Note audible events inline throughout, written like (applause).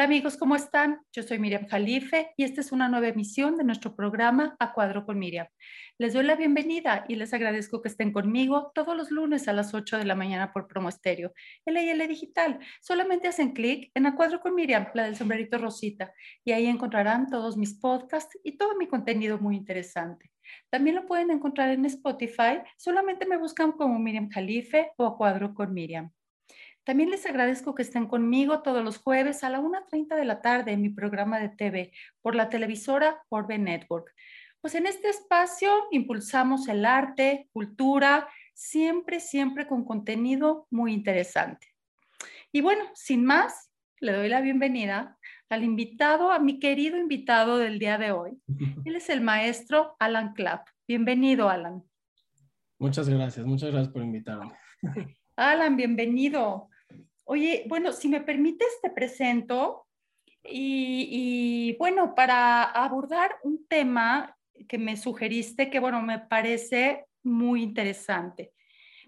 Hola amigos, ¿cómo están? Yo soy Miriam Jalife y esta es una nueva emisión de nuestro programa A Cuadro con Miriam. Les doy la bienvenida y les agradezco que estén conmigo todos los lunes a las 8 de la mañana por Promo Estéreo, LL Digital. Solamente hacen clic en A Cuadro con Miriam, la del sombrerito Rosita, y ahí encontrarán todos mis podcasts y todo mi contenido muy interesante. También lo pueden encontrar en Spotify, solamente me buscan como Miriam Jalife o A Cuadro con Miriam. También les agradezco que estén conmigo todos los jueves a la 1.30 de la tarde en mi programa de TV por la televisora Orbe Network. Pues en este espacio impulsamos el arte, cultura, siempre, siempre con contenido muy interesante. Y bueno, sin más, le doy la bienvenida al invitado, a mi querido invitado del día de hoy. (laughs) Él es el maestro Alan Clapp. Bienvenido, Alan. Muchas gracias, muchas gracias por invitarme. (laughs) Alan, bienvenido. Oye, bueno, si me permites, te presento. Y, bueno, para abordar un tema que me sugeriste, que bueno, me parece muy interesante.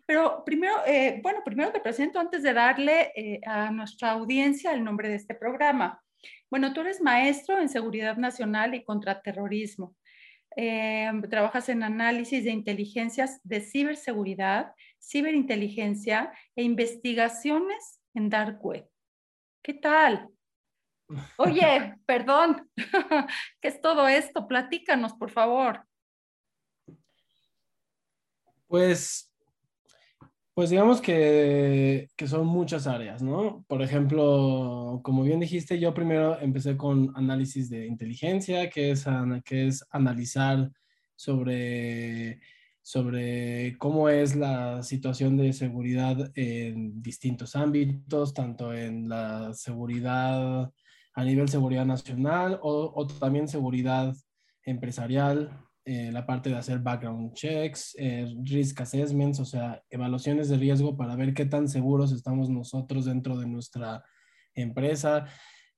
Pero primero, eh, bueno, primero te presento antes de darle eh, a nuestra audiencia el nombre de este programa. Bueno, tú eres maestro en seguridad nacional y contraterrorismo. Eh, trabajas en análisis de inteligencias de ciberseguridad, ciberinteligencia e investigaciones en Dark Web. ¿Qué tal? Oye, (laughs) perdón, (laughs) ¿qué es todo esto? Platícanos, por favor. Pues, pues digamos que, que, son muchas áreas, ¿no? Por ejemplo, como bien dijiste, yo primero empecé con análisis de inteligencia, que es, que es analizar sobre sobre cómo es la situación de seguridad en distintos ámbitos, tanto en la seguridad a nivel seguridad nacional o, también seguridad empresarial, eh, la parte de hacer background checks, eh, risk assessments, o sea, evaluaciones de riesgo para ver qué tan seguros estamos nosotros dentro de nuestra empresa,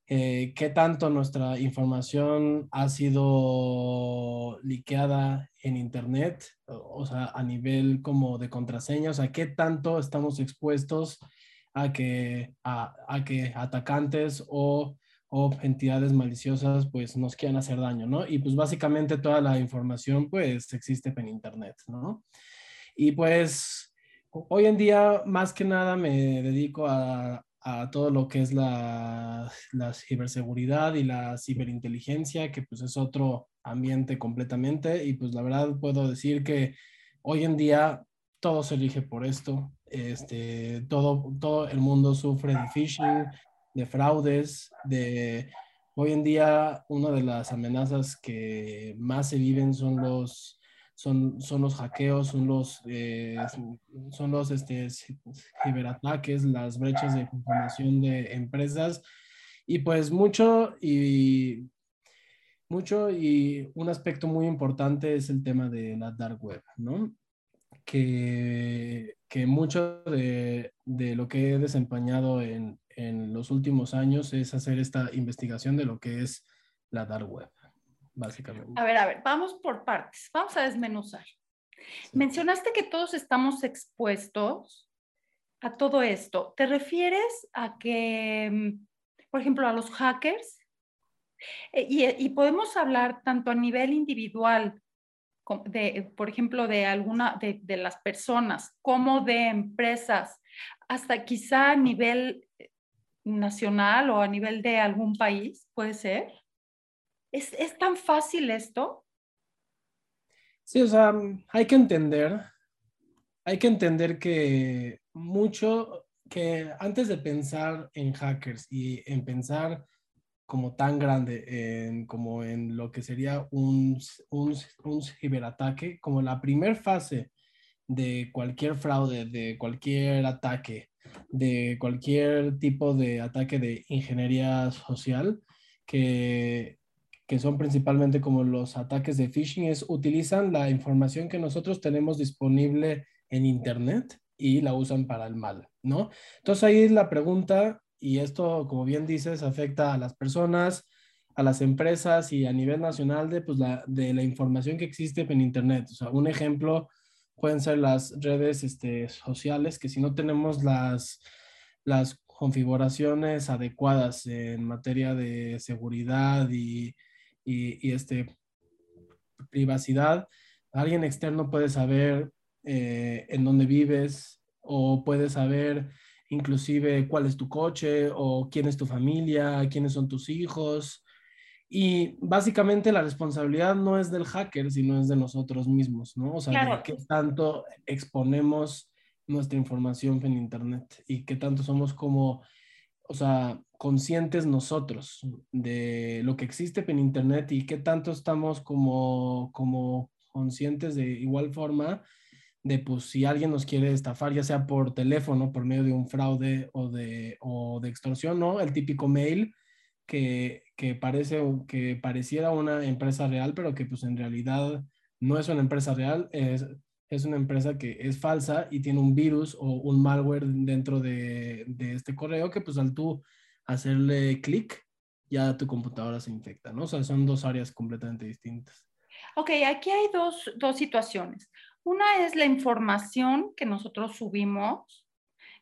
eh, qué tanto nuestra información ha sido liqueada en Internet, o, sea, a nivel como de contraseña, o sea, qué tanto estamos expuestos a que, a, que atacantes o, o, entidades maliciosas pues nos quieran hacer daño, ¿no? Y pues básicamente toda la información pues existe en Internet, ¿no? Y pues hoy en día más que nada me dedico a, a todo lo que es la, la, ciberseguridad y la ciberinteligencia, que pues es otro ambiente completamente. Y pues la verdad puedo decir que hoy en día todo se elige por esto. Este, todo, todo el mundo sufre de phishing, de fraudes, de... Hoy en día una de las amenazas que más se viven son los son, son los hackeos, son los, eh, son los este, ciberataques, las brechas de información de empresas y pues mucho y mucho y un aspecto muy importante es el tema de la dark web, ¿no? Que, que mucho de, de, lo que he desempeñado en, en los últimos años es hacer esta investigación de lo que es la dark web básicamente. A ver, a ver, vamos por partes, vamos a desmenuzar. Mencionaste que todos estamos expuestos a todo esto. ¿Te refieres a que, mm, por ejemplo, a los hackers? Eh, y, podemos hablar tanto a nivel individual, de, por ejemplo, de alguna de, de las personas, como de empresas, hasta quizá a nivel nacional o a nivel de algún país, puede ser. ¿Es, tan fácil esto? Sí, o sea, hay que entender, hay que entender que mucho, que antes de pensar en hackers y en pensar como tan grande en, como en lo que sería un, un, un ciberataque, como la primera fase de cualquier fraude, de cualquier ataque, de cualquier tipo de ataque de ingeniería social, que que son principalmente como los ataques de phishing, es utilizan la información que nosotros tenemos disponible en Internet y la usan para el mal, ¿no? Entonces ahí la pregunta, y esto, como bien dices, afecta a las personas, a las empresas y a nivel nacional de, pues, la, de la información que existe en Internet. O sea, un ejemplo pueden ser las redes este, sociales, que si no tenemos las, las configuraciones adecuadas en materia de seguridad y, y, este, privacidad, alguien externo puede saber eh, en dónde vives o puede saber inclusive cuál es tu coche o quién es tu familia, quiénes son tus hijos. Y básicamente la responsabilidad no es del hacker, sino es de nosotros mismos, ¿no? O sea, de qué tanto exponemos nuestra información en Internet y qué tanto somos como, o sea, conscientes nosotros de lo que existe en Internet y qué tanto estamos como, como conscientes de igual forma de pues si alguien nos quiere estafar, ya sea por teléfono, por medio de un fraude o de, o de extorsión, ¿no? El típico mail que, que, parece que pareciera una empresa real, pero que pues en realidad no es una empresa real, es, es una empresa que es falsa y tiene un virus o un malware dentro de, de este correo que pues al tú hacerle clic, ya tu computadora se infecta, ¿no? O sea, son dos áreas completamente distintas. Ok, aquí hay dos, dos situaciones. Una es la información que nosotros subimos,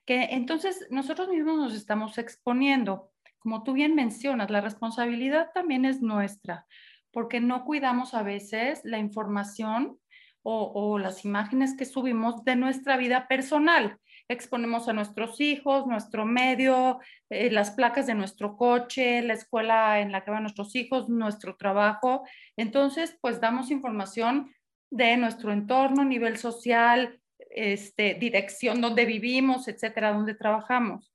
que entonces nosotros mismos nos estamos exponiendo. Como tú bien mencionas, la responsabilidad también es nuestra, porque no cuidamos a veces la información o, las imágenes que subimos de nuestra vida personal. Exponemos a nuestros hijos, nuestro medio, eh, las placas de nuestro coche, la escuela en la que van nuestros hijos, nuestro trabajo. Entonces, pues damos información de nuestro entorno, nivel social, este, dirección donde vivimos, etcétera, donde trabajamos.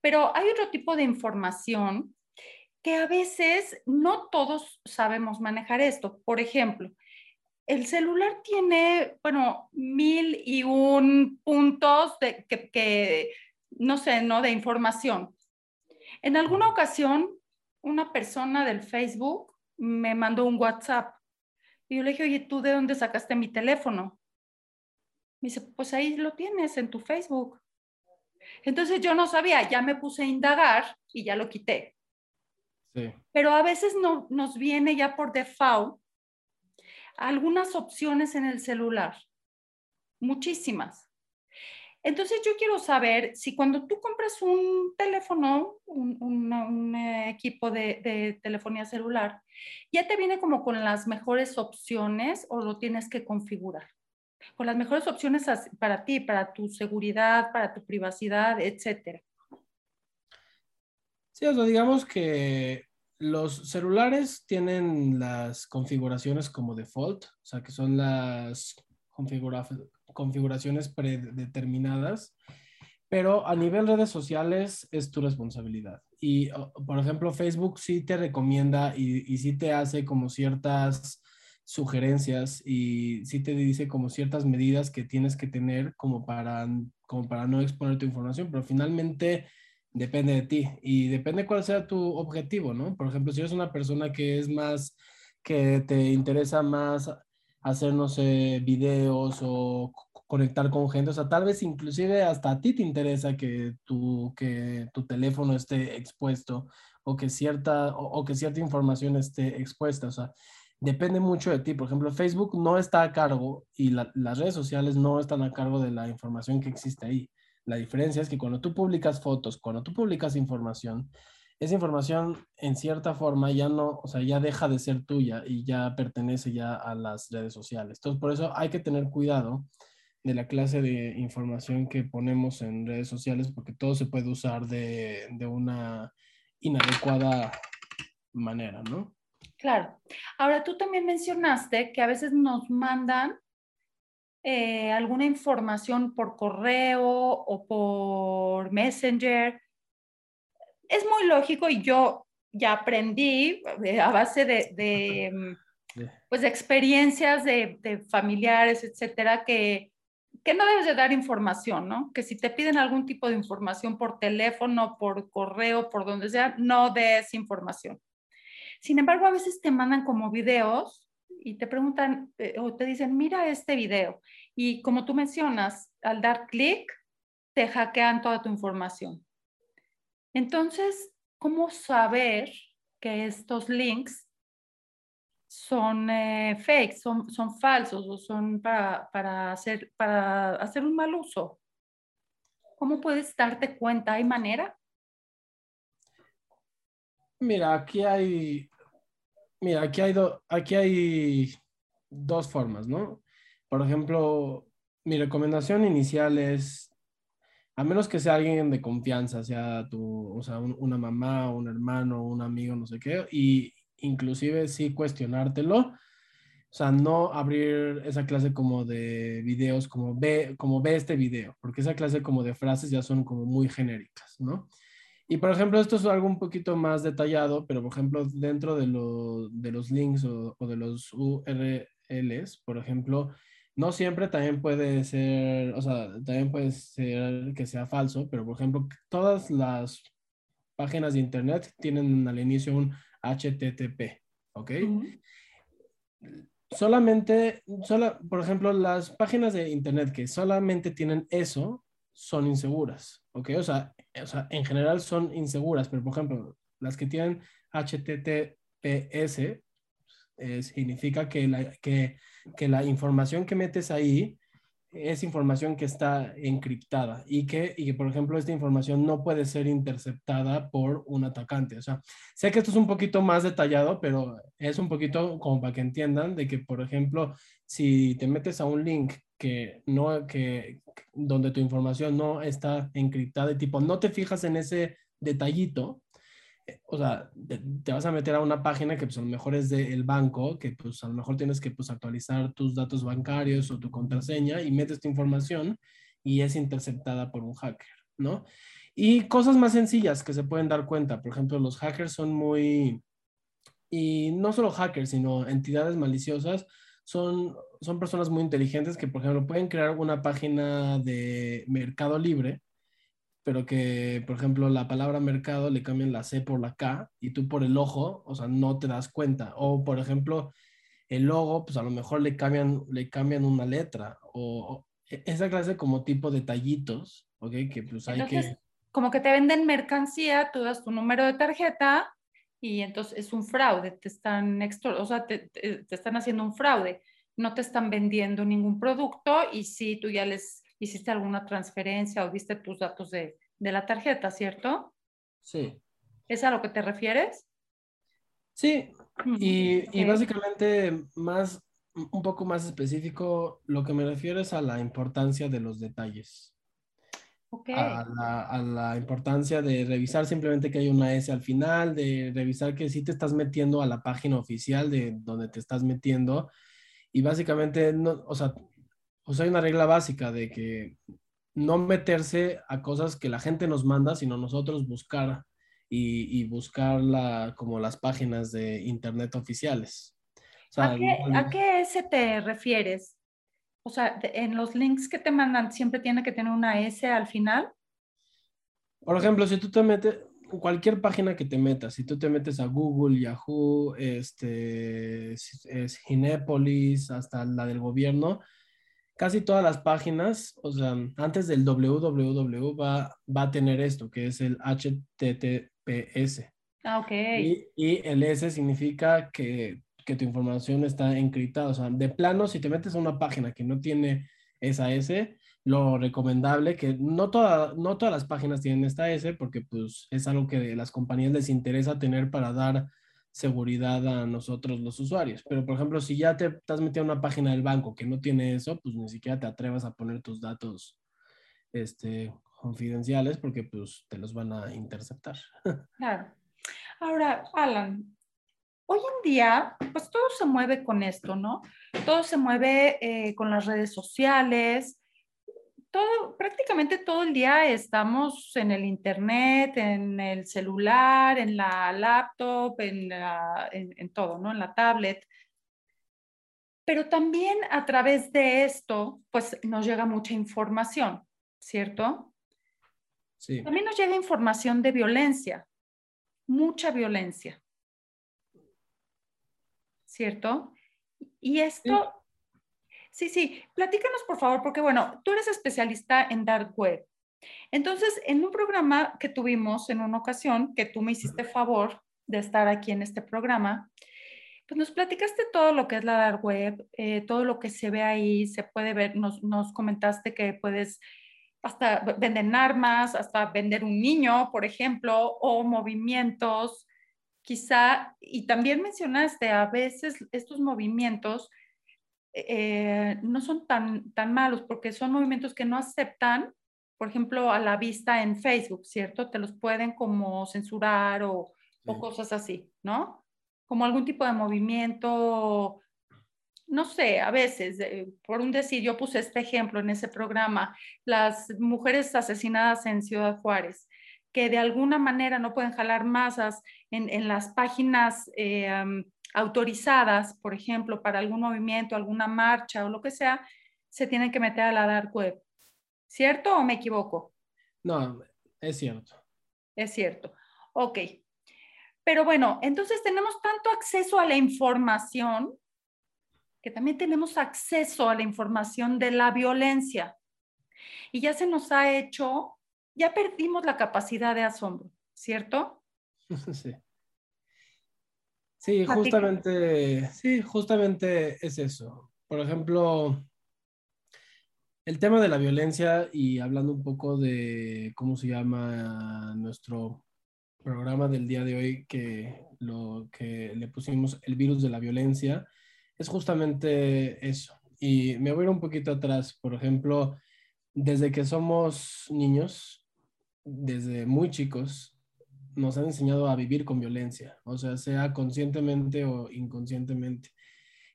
Pero hay otro tipo de información que a veces no todos sabemos manejar esto. Por ejemplo, el celular tiene, bueno, mil y un puntos de, que, no sé, ¿no? De información. En alguna ocasión, una persona del Facebook me mandó un WhatsApp y yo le dije, oye, ¿tú de dónde sacaste mi teléfono? Me dice, pues ahí lo tienes en tu Facebook. Entonces yo no sabía, ya me puse a indagar y ya lo quité. Sí. Pero a veces no, nos viene ya por default algunas opciones en el celular, muchísimas. Entonces yo quiero saber si cuando tú compras un teléfono, un, equipo de, de, telefonía celular, ya te viene como con las mejores opciones o lo tienes que configurar. Con las mejores opciones para ti, para tu seguridad, para tu privacidad, etcétera. Sí, o sea, digamos que los celulares tienen las configuraciones como default, o sea, que son las configuraciones predeterminadas, pero a nivel redes sociales es tu responsabilidad. Y, por ejemplo, Facebook sí te recomienda y, y sí te hace como ciertas sugerencias y sí te dice como ciertas medidas que tienes que tener como para no exponer tu información, pero finalmente depende de ti y depende cuál sea tu objetivo, ¿no? Por ejemplo, si eres una persona que es más, que te interesa más hacer, no sé, videos o conectar con gente. O sea, tal vez inclusive hasta a ti te interesa que tu, que tu teléfono esté expuesto o que, cierta, o, que cierta información esté expuesta. O sea, depende mucho de ti. Por ejemplo, Facebook no está a cargo y las redes sociales no están a cargo de la información que existe ahí. La diferencia es que cuando tú publicas fotos, cuando tú publicas información, esa información en cierta forma ya no, o sea, ya deja de ser tuya y ya pertenece ya a las redes sociales. Entonces, por eso hay que tener cuidado de la clase de información que ponemos en redes sociales porque todo se puede usar de, de una inadecuada manera, ¿no? Claro. Ahora, tú también mencionaste que a veces nos mandan eh, alguna información por correo o por Messenger es muy lógico y yo ya aprendí eh, a base de, mm, pues, de experiencias de, familiares, etcétera, que, que no debes de dar información, ¿no? Que si te piden algún tipo de información por teléfono, por correo, por donde sea, no des información. Sin embargo, a veces te mandan como videos y te preguntan eh, o te dicen, mira este video. Y como tú mencionas, al dar clic, te hackean toda tu información. Entonces, ¿cómo saber que estos links son eh, fake, son, son falsos o son para, hacer, para hacer un mal uso? ¿Cómo puedes darte cuenta? ¿Hay manera? Mira, aquí hay, mira, aquí hay, aquí hay dos formas, ¿no? Por ejemplo, mi recomendación inicial es, a menos que sea alguien de confianza, sea tu, o sea, una mamá, un hermano, un amigo, no sé qué, y inclusive sí cuestionártelo, o sea, no abrir esa clase como de videos, como ve, como ve este video, porque esa clase como de frases ya son como muy genéricas, ¿no? Y por ejemplo, esto es algo un poquito más detallado, pero por ejemplo, dentro de, de los links o, o, de los URLs, por ejemplo, no siempre también puede ser, o sea, también puede ser que sea falso, pero por ejemplo, todas las páginas de Internet tienen al inicio un HTTP, ¿ok? Solamente, sola, por ejemplo, las páginas de Internet que solamente tienen eso son inseguras, ¿ok? O sea, o sea, en general son inseguras, pero por ejemplo, las que tienen HTTPS eh, significa que la, que, que la información que metes ahí es información que está encriptada y que, y por ejemplo, esta información no puede ser interceptada por un atacante. O sea, sé que esto es un poquito más detallado, pero es un poquito como para que entiendan de que, por ejemplo, si te metes a un link que no, que, donde tu información no está encriptada, y tipo, no te fijas en ese detallito, o sea, te, vas a meter a una página que pues a lo mejor es del banco, que pues a lo mejor tienes que pues actualizar tus datos bancarios o tu contraseña y metes tu información y es interceptada por un hacker, ¿no? Y cosas más sencillas que se pueden dar cuenta, por ejemplo, los hackers son muy, y no solo hackers, sino entidades maliciosas, son, son personas muy inteligentes que, por ejemplo, pueden crear una página de Mercado Libre pero que, por ejemplo, la palabra mercado le cambian la C por la K y tú por el ojo, o sea, no te das cuenta. O, por ejemplo, el logo, pues a lo mejor le cambian, le cambian una letra o, e, esa clase como tipo de tallitos, ¿ok? Que pues hay que... Como que te venden mercancía, tú das tu número de tarjeta y entonces es un fraude, te están, o sea, te, te, te están haciendo un fraude, no te están vendiendo ningún producto y si tú ya les hiciste alguna transferencia o viste tus datos de, de la tarjeta, ¿cierto? Sí. ¿Es a lo que te refieres? Sí, y, y, básicamente más, un poco más específico, lo que me refiero es a la importancia de los detalles. Okay. A, la, a, la, importancia de revisar simplemente que hay una S al final, de revisar que sí te estás metiendo a la página oficial de donde te estás metiendo. Y básicamente, no, o sea, pues hay una regla básica de que no meterse a cosas que la gente nos manda, sino nosotros buscar y, y buscar como las páginas de internet oficiales. ¿A, qué, ¿A qué S te refieres? O sea, en los links que te mandan siempre tiene que tener una S al final. Por ejemplo, si tú te metes, cualquier página que te metas, si tú te metes a Google, Yahoo, este, es Ginepolis, hasta la del gobierno, casi todas las páginas, o sea, antes del www va, va a tener esto, que es el HTTPS. Ah, ok. Y, el S significa que, que, tu información está encriptada. O sea, de plano, si te metes a una página que no tiene esa S, lo recomendable, que no, toda, no todas las páginas tienen esta S, porque pues es algo que las compañías les interesa tener para dar seguridad a nosotros los usuarios. Pero, por ejemplo, si ya te estás metiendo a una página del banco que no tiene eso, pues ni siquiera te atrevas a poner tus datos este, confidenciales porque pues te los van a interceptar. (laughs) Claro. Ahora, Alan, hoy en día, pues todo se mueve con esto, ¿no? Todo se mueve eh, con las redes sociales, todo, prácticamente todo el día estamos en el internet, en el celular, en la laptop, en, en, todo, ¿no? En la tablet. Pero también a través de esto, pues nos llega mucha información, ¿cierto? Sí. También nos llega información de violencia, mucha violencia, ¿cierto? Y esto Sí, sí, platícanos por favor, porque bueno, tú eres especialista en dark web. Entonces, en un programa que tuvimos en una ocasión, que tú me hiciste favor de estar aquí en este programa, pues nos platicaste todo lo que es la dark web, eh, todo lo que se ve ahí, se puede ver, nos, nos comentaste que puedes hasta venden armas, hasta vender un niño, por ejemplo, o movimientos, quizá, y también mencionaste, a veces estos movimientos eh, no son tan, tan malos porque son movimientos que no aceptan, por ejemplo, a la vista en Facebook, ¿cierto? Te los pueden como censurar o, o cosas así, ¿no? Como algún tipo de movimiento no sé, a veces, eh, por un decir, yo puse este ejemplo en ese programa, las mujeres asesinadas en Ciudad Juárez, que de alguna manera no pueden jalar masas en, las páginas eh, autorizadas, por ejemplo, para algún movimiento, alguna marcha o lo que sea, se tienen que meter a la dark web. ¿Cierto o me equivoco? No, es cierto. Es cierto. Ok. Pero bueno, entonces tenemos tanto acceso a la información que también tenemos acceso a la información de la violencia. Y ya se nos ha hecho, ya perdimos la capacidad de asombro, ¿cierto? (laughs) Sí. Sí, justamente, sí, justamente es eso. Por ejemplo, el tema de la violencia y hablando un poco de cómo se llama nuestro programa del día de hoy, que lo que le pusimos el virus de la violencia, es justamente eso. Y me voy a ir un poquito atrás. Por ejemplo, desde que somos niños, desde muy chicos, nos han enseñado a vivir con violencia, o sea, sea conscientemente o inconscientemente.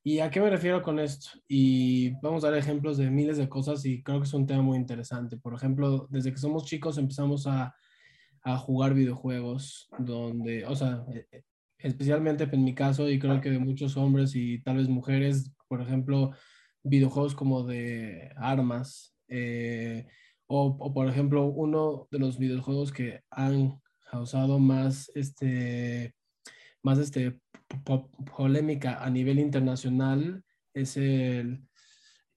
¿Y a qué me refiero con esto? Y vamos a dar ejemplos de miles de cosas y creo que es un tema muy interesante. Por ejemplo, desde que somos chicos empezamos a, a jugar videojuegos donde, o sea, especialmente en mi caso y creo que de muchos hombres y tal vez mujeres, por ejemplo, videojuegos como de armas eh, o, por ejemplo uno de los videojuegos que han causado más este más este polémica a nivel internacional es el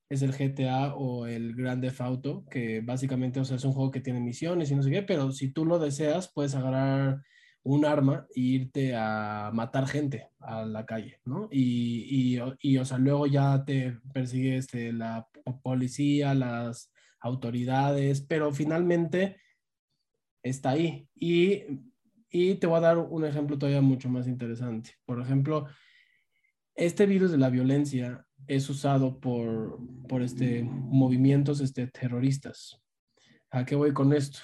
es el GTA o el Grand Theft Auto, que básicamente o sea, es un juego que tiene misiones y no sé qué, pero si tú lo deseas, puedes agarrar un arma e irte a matar gente a la calle, ¿no? Y, y, o sea, luego ya te persigue este, la policía, las autoridades, pero finalmente está ahí. Y, y te voy a dar un ejemplo todavía mucho más interesante. Por ejemplo, este virus de la violencia es usado por, por este, movimientos este, terroristas. ¿A qué voy con esto?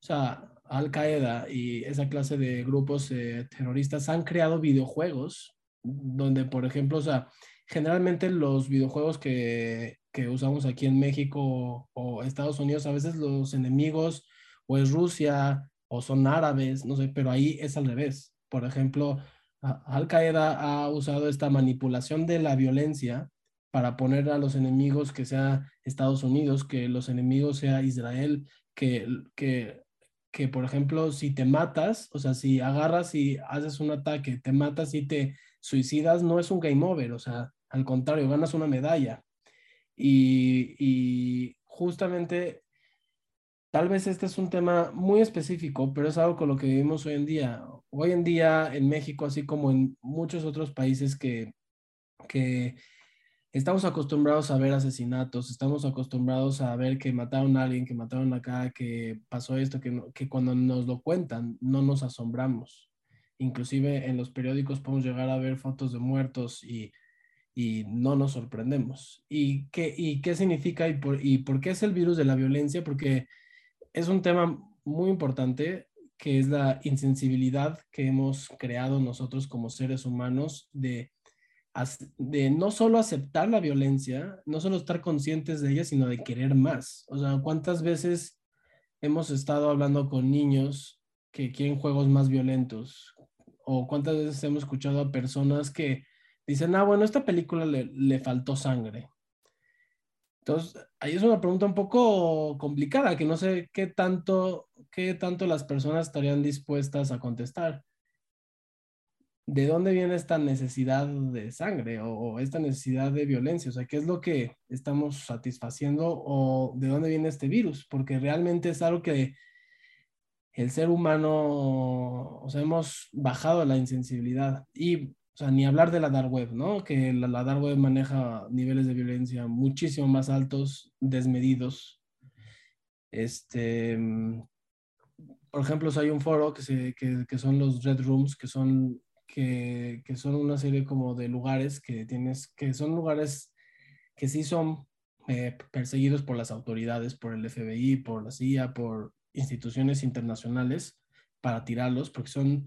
O sea, al Qaeda y esa clase de grupos eh, terroristas han creado videojuegos donde, por ejemplo, o sea, generalmente los videojuegos que, que usamos aquí en México o, Estados Unidos, a veces los enemigos o es Rusia o son árabes, no sé, pero ahí es al revés. Por ejemplo, Al Qaeda ha usado esta manipulación de la violencia para poner a los enemigos que sea Estados Unidos, que los enemigos sea Israel, que, que que, por ejemplo, si te matas, o sea, si agarras y haces un ataque, te matas y te suicidas, no es un game over, o sea, al contrario, ganas una medalla. Y, justamente, tal vez este es un tema muy específico, pero es algo con lo que vivimos hoy en día. Hoy en día en México, así como en muchos otros países que, que estamos acostumbrados a ver asesinatos, estamos acostumbrados a ver que mataron a alguien, que mataron acá, que pasó esto, que, que cuando nos lo cuentan no nos asombramos. Inclusive en los periódicos podemos llegar a ver fotos de muertos y, y no nos sorprendemos. ¿Y qué, y qué significa y por, y por qué es el virus de la violencia? Porque es un tema muy importante que es la insensibilidad que hemos creado nosotros como seres humanos de de no solo aceptar la violencia, no solo estar conscientes de ella, sino de querer más. O sea, ¿cuántas veces hemos estado hablando con niños que quieren juegos más violentos? ¿O cuántas veces hemos escuchado a personas que dicen, ah, bueno, esta película le, le faltó sangre? Entonces, ahí es una pregunta un poco complicada, que no sé qué tanto, qué tanto las personas estarían dispuestas a contestar. ¿de dónde viene esta necesidad de sangre o, esta necesidad de violencia? O sea, ¿qué es lo que estamos satisfaciendo o de dónde viene este virus? Porque realmente es algo que el ser humano, o sea, hemos bajado la insensibilidad y, o sea, ni hablar de la dark web, ¿no? Que la, la dark web maneja niveles de violencia muchísimo más altos, desmedidos. Este, mm, por ejemplo, hay un foro que, se, que, que son los Red Rooms, que son, que, que, son una serie como de lugares que tienes, que son lugares que sí son eh, perseguidos por las autoridades, por el FBI, por la CIA, por instituciones internacionales para tirarlos, porque son,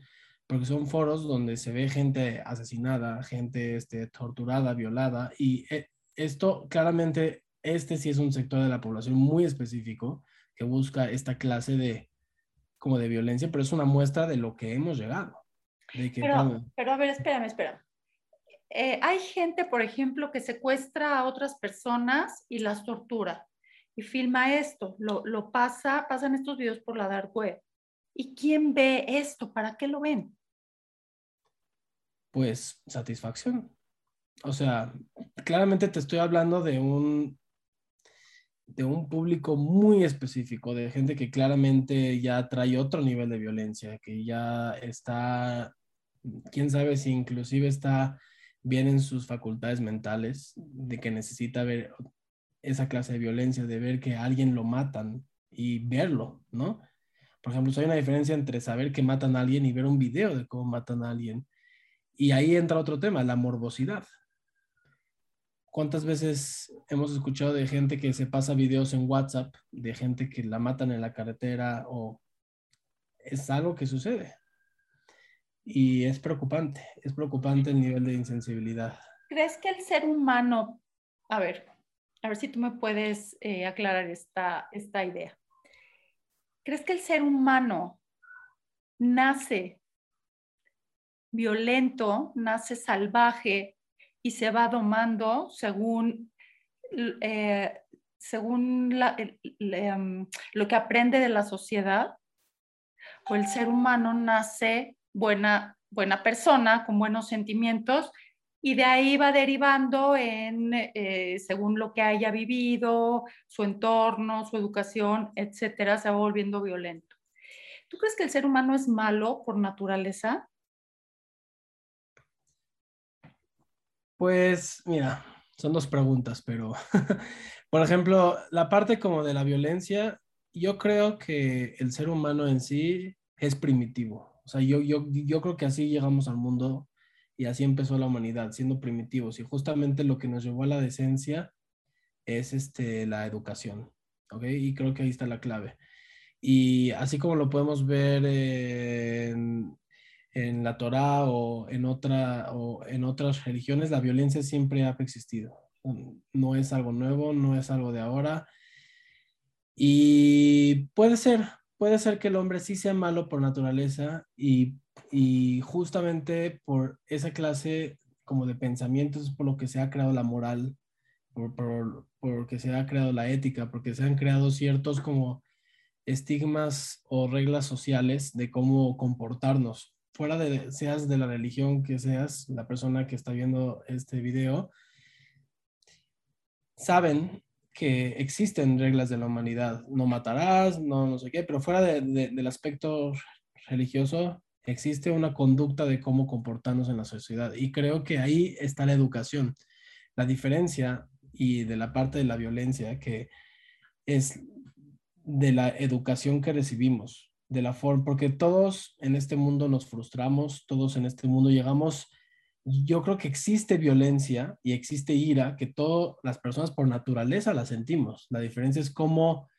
porque son foros donde se ve gente asesinada, gente este, torturada, violada, y eh, esto claramente, este sí es un sector de la población muy específico que busca esta clase de, como de violencia, pero es una muestra de lo que hemos llegado. pero, pero a ver, espérame, espérame. Eh, hay gente, por ejemplo, que secuestra a otras personas y las tortura y filma esto, lo, lo pasa, pasan estos videos por la dark web. ¿Y quién ve esto? ¿Para qué lo ven? Pues satisfacción. O sea, claramente te estoy hablando de un de un público muy específico, de gente que claramente ya trae otro nivel de violencia, que ya está, quién sabe si inclusive está bien en sus facultades mentales, de que necesita ver esa clase de violencia, de ver que a alguien lo matan y verlo, ¿no? Por ejemplo, hay una diferencia entre saber que matan a alguien y ver un video de cómo matan a alguien. Y ahí entra otro tema, la morbosidad. ¿Cuántas veces hemos escuchado de gente que se pasa videos en WhatsApp, de gente que la matan en la carretera o es algo que sucede? Y es preocupante, es preocupante el nivel de insensibilidad. ¿Crees que el ser humano, a ver, a ver si tú me puedes eh, aclarar esta, esta idea. ¿Crees que el ser humano nace violento, nace salvaje y se va domando según, eh, según em, lo que aprende de la sociedad? ¿O el ser humano nace buena, buena persona, con buenos sentimientos y de ahí va derivando en, eh, según lo que haya vivido, su entorno, su educación, etcétera, se va volviendo violento. ¿Tú crees que el ser humano es malo por naturaleza? Pues mira, son dos preguntas, pero (laughs) por ejemplo, la parte como de la violencia, yo creo que el ser humano en sí es primitivo. O sea, yo, yo, yo creo que así llegamos al mundo y así empezó la humanidad, siendo primitivos. Y justamente lo que nos llevó a la decencia es este, la educación. ¿ok? Y creo que ahí está la clave. Y así como lo podemos ver en, en la Torá o en, otras religiones, la violencia siempre ha existido. No es algo nuevo, no es algo de ahora. Y puede ser, puede ser que el hombre sí sea malo por naturaleza y y justamente por esa clase como de pensamientos, por lo que se ha creado la moral, por, por, porque se ha creado la ética, porque se han creado ciertos como estigmas o reglas sociales de cómo comportarnos. Fuera de, seas de la religión que seas, la persona que está viendo este video, saben que existen reglas de la humanidad. No matarás, no no sé qué, pero fuera de, del aspecto religioso, existe una conducta de cómo comportarnos en la sociedad. Y creo que ahí está la educación. La diferencia y de la parte de la violencia que es de la educación que recibimos, de la forma, porque todos en este mundo nos frustramos, todos en este mundo llegamos, yo creo que existe violencia y existe ira, que todas las personas por naturaleza la sentimos. La diferencia es cómo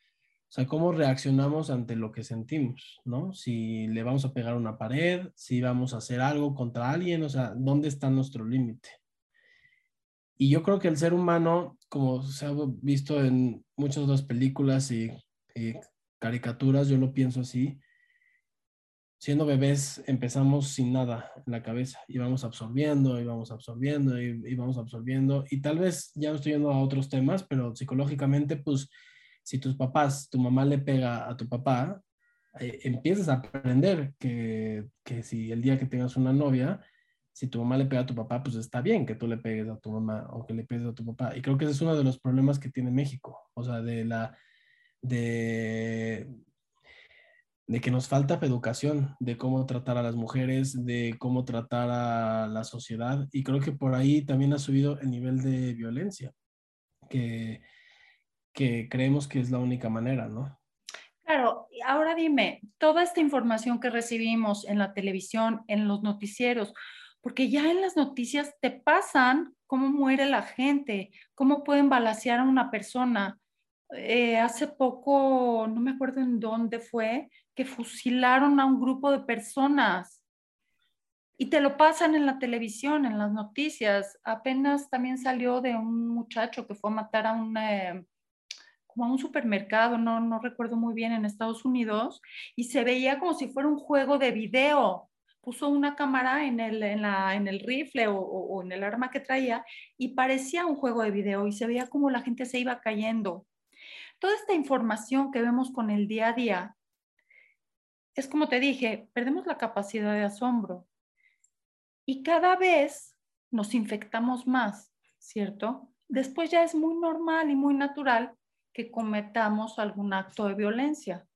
o sea, cómo reaccionamos ante lo que sentimos, ¿no? Si le vamos a pegar una pared, si vamos a hacer algo contra alguien, o sea, ¿dónde está nuestro límite? Y yo creo que el ser humano, como se ha visto en muchas otras películas y, caricaturas, yo lo pienso así, siendo bebés empezamos sin nada en la cabeza y vamos absorbiendo y vamos absorbiendo y, vamos absorbiendo y tal vez ya estoy yendo a otros temas, pero psicológicamente pues si tus papás, tu mamá le pega a tu papá, eh, empiezas a aprender que, que, si el día que tengas una novia, si tu mamá le pega a tu papá, pues está bien que tú le pegues a tu mamá o que le pegues a tu papá. Y creo que ese es uno de los problemas que tiene México, o sea, de la, de, de que nos falta educación, de cómo tratar a las mujeres, de cómo tratar a la sociedad. Y creo que por ahí también ha subido el nivel de violencia, que que creemos que es la única manera, ¿no? Claro, ahora dime, toda esta información que recibimos en la televisión, en los noticieros, porque ya en las noticias te pasan cómo muere la gente, cómo pueden balasear a una persona. Eh, hace poco, no me acuerdo en dónde fue, que fusilaron a un grupo de personas y te lo pasan en la televisión, en las noticias. Apenas también salió de un muchacho que fue a matar a un, eh, como a un supermercado, no, no recuerdo muy bien, en Estados Unidos, y se veía como si fuera un juego de video. Puso una cámara en el, en la, en el rifle o, o en el arma que traía y parecía un juego de video y se veía como la gente se iba cayendo. Toda esta información que vemos con el día a día, es como te dije, perdemos la capacidad de asombro y cada vez nos infectamos más, ¿cierto? Después ya es muy normal y muy natural que cometamos algún acto de violencia.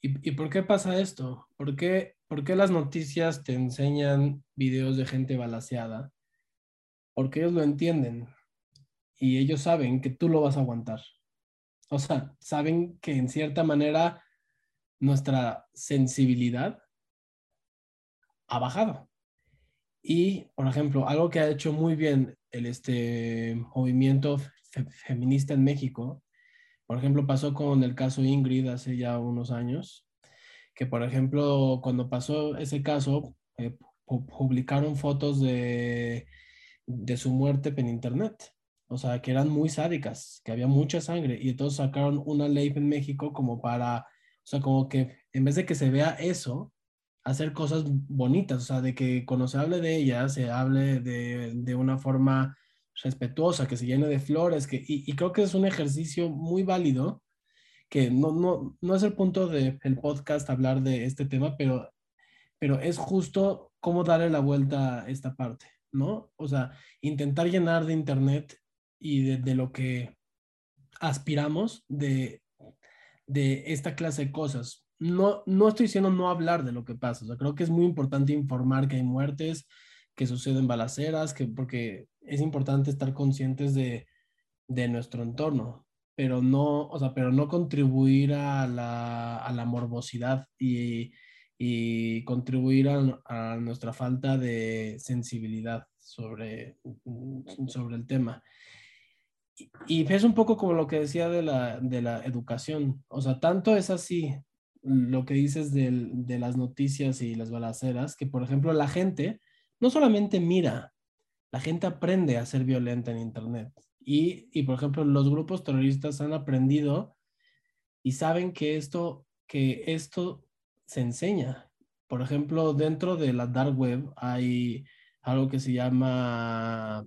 ¿Y, por qué pasa esto? ¿Por qué, ¿Por qué las noticias te enseñan videos de gente balaseada? Porque ellos lo entienden y ellos saben que tú lo vas a aguantar. (laughs) O sea, saben que en cierta manera nuestra sensibilidad ha bajado. Y, por ejemplo, algo que ha hecho muy bien el este, movimiento feminista en México, por ejemplo, pasó con el caso Ingrid hace ya unos años, que, por ejemplo, cuando pasó ese caso, eh, publicaron fotos de, de su muerte en Internet. O sea, que eran muy sádicas, que había mucha sangre. Y entonces sacaron una ley en México como para, o sea, como que en vez de que se vea eso, hacer cosas bonitas, o sea, de que cuando se hable de ella, se hable de, de una forma respetuosa, que se llene de flores, que, y, creo que es un ejercicio muy válido, que no, no, no es el punto del podcast hablar de este tema, pero, pero es justo cómo darle la vuelta a esta parte, ¿no? O sea, intentar llenar de Internet y de, de lo que aspiramos de, de esta clase de cosas no, no estoy diciendo no hablar de lo que pasa. O sea, creo que es muy importante informar que hay muertes, que suceden balaceras, que, porque es importante estar conscientes de, nuestro entorno, pero no, o sea, pero no contribuir a la, morbosidad y, contribuir a, nuestra falta de sensibilidad sobre, sobre el tema. Y, es un poco como lo que decía de la, de la educación. O sea, tanto es así lo que dices de las noticias y las balaceras, que por ejemplo la gente no solamente mira, la gente aprende a ser violenta en Internet. Y, y por ejemplo los grupos terroristas han aprendido y saben que esto, que esto se enseña. Por ejemplo, dentro de la dark web hay algo que se llama,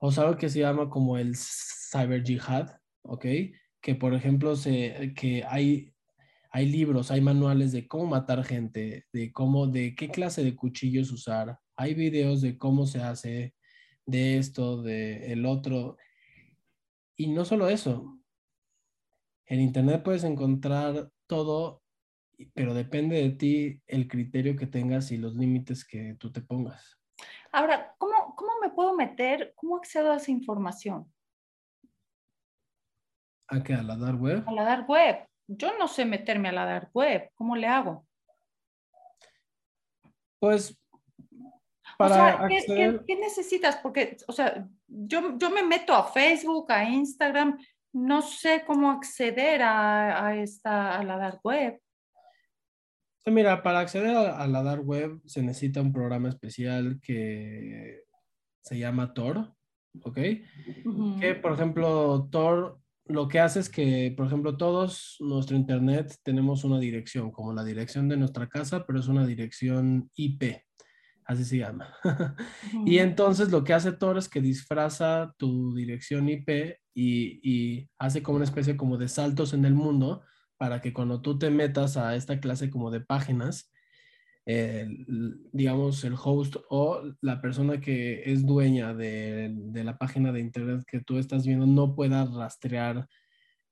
o sea, algo que se llama como el cyber jihad, ¿ok? Que por ejemplo, se, que hay hay libros, hay manuales de cómo matar gente, de cómo, de qué clase de cuchillos usar. Hay videos de cómo se hace de esto, de el otro. Y no solo eso. En internet puedes encontrar todo, pero depende de ti el criterio que tengas y los límites que tú te pongas. Ahora, ¿cómo, me puedo meter? ¿Cómo accedo a esa información? ¿A qué? ¿A la dark web? A la dark web yo no sé meterme a la dark web, ¿cómo le hago? Pues para o sea, ¿qué, necesitas? Porque, o sea, yo, yo, me meto a Facebook, a Instagram, no sé cómo acceder a, esta, a la dark web. Mira, para acceder a, la dark web se necesita un programa especial que se llama Tor, ¿ok? Que, por ejemplo, Tor lo que hace es que, por ejemplo, todos nuestro internet tenemos una dirección, como la dirección de nuestra casa, pero es una dirección IP, así se llama. (laughs) y entonces lo que hace Tor es que disfraza tu dirección IP y, y, hace como una especie como de saltos en el mundo para que cuando tú te metas a esta clase como de páginas, digamos, el host o la persona que es dueña de, la página de internet que tú estás viendo no pueda rastrear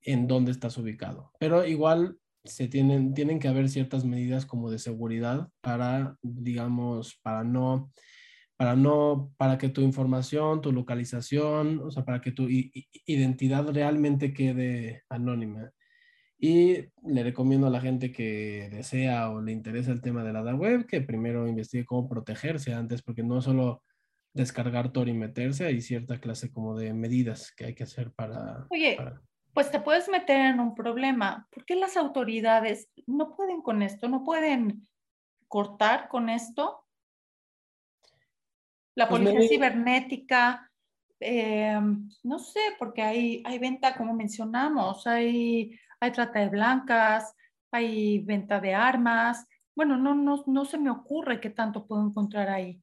en dónde estás ubicado. Pero igual se tienen, tienen que haber ciertas medidas como de seguridad para, digamos, para no, para no, para que tu información, tu localización, o sea, para que tu identidad realmente quede anónima. Y le recomiendo a la gente que desea o le interesa el tema de la dark web que primero investigue cómo protegerse antes, porque no solo descargar Tor y meterse, hay cierta clase como de medidas que hay que hacer para... Oye, pues te puedes meter en un problema. ¿Por qué las autoridades no pueden con esto? ¿No pueden cortar con esto? La pues policía cibernética, eh, no sé, porque hay, hay venta, como mencionamos, hay, hay trata de blancas, hay venta de armas. Bueno, no, no, no se me ocurre qué tanto puedo encontrar ahí.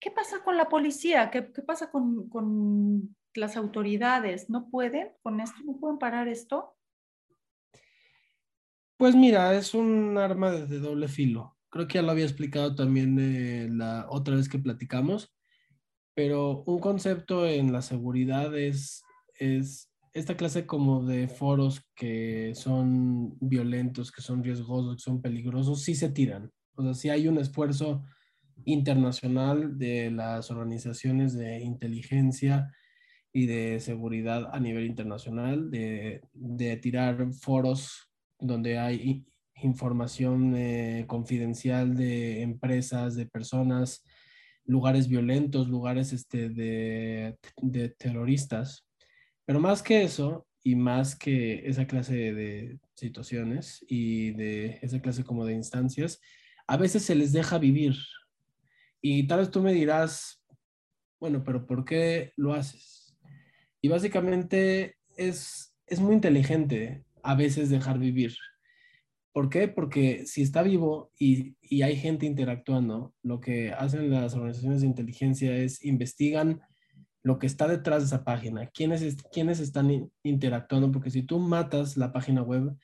¿Qué pasa con la policía? ¿Qué, pasa con, con las autoridades? ¿No pueden con esto? ¿No pueden parar esto? Pues mira, es un arma de doble filo. Creo que ya lo había explicado también eh, la otra vez que platicamos, pero un concepto en la seguridad es, es esta clase como de foros que son violentos, que son riesgosos, que son peligrosos, sí se tiran. O sea, sí hay un esfuerzo internacional de las organizaciones de inteligencia y de seguridad a nivel internacional, de, de tirar foros donde hay información eh, confidencial de empresas, de personas, lugares violentos, lugares este, de, de, terroristas. Pero más que eso, y más que esa clase de situaciones y de esa clase como de instancias, a veces se les deja vivir, y tal vez tú me dirás, bueno, pero ¿por qué lo haces? Y básicamente es, es muy inteligente a veces dejar vivir. ¿Por qué? Porque si está vivo y, y, hay gente interactuando, lo que hacen las organizaciones de inteligencia es investigan lo que está detrás de esa página, quiénes, quiénes están interactuando, porque si tú matas la página web,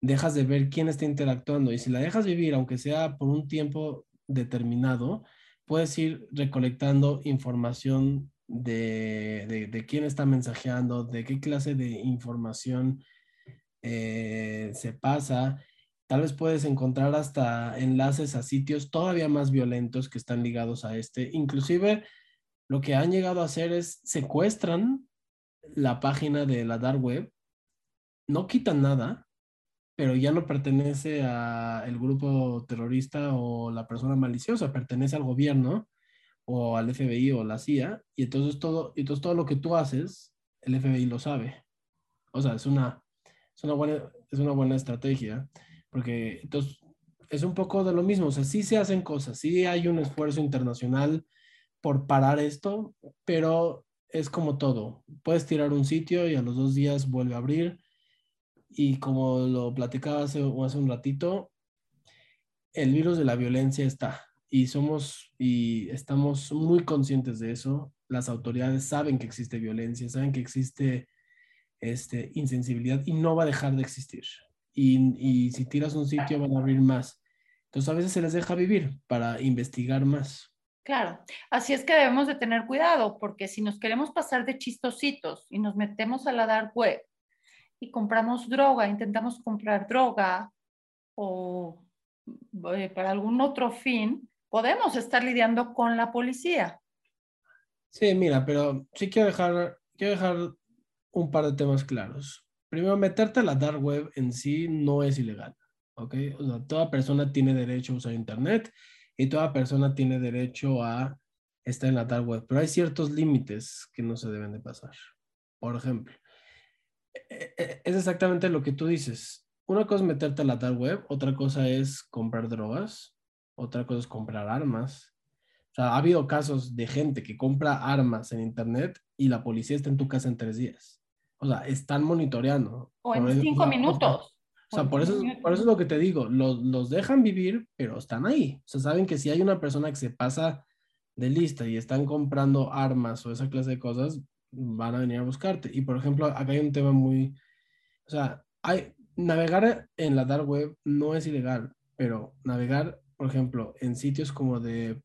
dejas de ver quién está interactuando y si la dejas vivir, aunque sea por un tiempo determinado, puedes ir recolectando información de, de, quién está mensajeando, de qué clase de información eh, se pasa. Tal vez puedes encontrar hasta enlaces a sitios todavía más violentos que están ligados a este. Inclusive lo que han llegado a hacer es secuestran la página de la dark web, no quitan nada, pero ya no pertenece al grupo terrorista o la persona maliciosa, pertenece al gobierno o al FBI o la CIA, y entonces todo, entonces todo lo que tú haces, el FBI lo sabe. O sea, es una, es una, buena, es una buena estrategia, porque entonces es un poco de lo mismo, o sea, sí se hacen cosas, sí hay un esfuerzo internacional por parar esto, pero es como todo, puedes tirar un sitio y a los dos días vuelve a abrir, y como lo platicaba hace, hace un ratito, el virus de la violencia está y somos y estamos muy conscientes de eso. Las autoridades saben que existe violencia, saben que existe este, insensibilidad y no va a dejar de existir. Y, y si tiras un sitio van a abrir más. Entonces a veces se les deja vivir para investigar más. Claro, así es que debemos de tener cuidado porque si nos queremos pasar de chistositos y nos metemos a la dark web y compramos droga, intentamos comprar droga o eh, para algún otro fin, podemos estar lidiando con la policía. Sí, mira, pero sí quiero dejar, quiero dejar un par de temas claros. Primero, meterte a la dark web en sí no es ilegal, ¿ok? O sea, toda persona tiene derecho a usar Internet y toda persona tiene derecho a estar en la dark web, pero hay ciertos límites que no se deben de pasar. Por ejemplo, e, e, es exactamente lo que tú dices. Una cosa es meterte a la dark web, otra cosa es comprar drogas, otra cosa es comprar armas. O sea, ha habido casos de gente que compra armas en internet y la policía está en tu casa en tres días. O sea, están monitoreando. O en cinco minutos. O sea, por eso, por eso es lo que te digo, los, los dejan vivir, pero están ahí. O sea, saben que si hay una persona que se pasa de lista y están comprando armas o esa clase de cosas, van a venir a buscarte. Y por ejemplo, acá hay un tema muy, o sea, hay, navegar en la dark web no es ilegal, pero navegar, por ejemplo, en sitios como de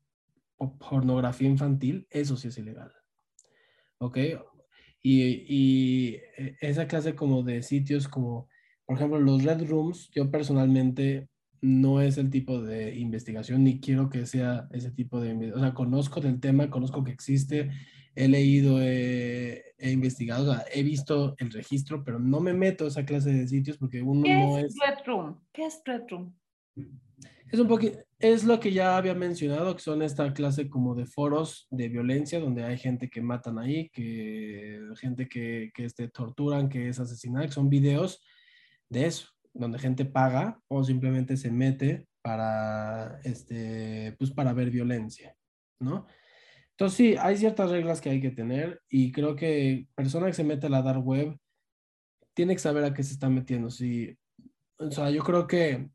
pornografía infantil, eso sí es ilegal. ¿Ok? Y, y e, esa clase como de sitios como, por ejemplo, los red rooms, yo personalmente no es el tipo de investigación ni quiero que sea ese tipo de investigación. O sea, conozco del tema, conozco que existe, he leído, he, investigado, o sea, he visto el registro, pero no me meto a esa clase de sitios porque uno no es... Red Room? ¿Qué es Red Room? Es un poquito, es lo que ya había mencionado, que son esta clase como de foros de violencia, donde hay gente que matan ahí, que gente que, que este, torturan, que es asesinada, que son videos de eso, donde gente paga o simplemente se mete para, este, pues para ver violencia, ¿no? Entonces sí, hay ciertas reglas que hay que tener y creo que persona que se mete a la dark web tiene que saber a qué se está metiendo. Sí, o sea, yo creo que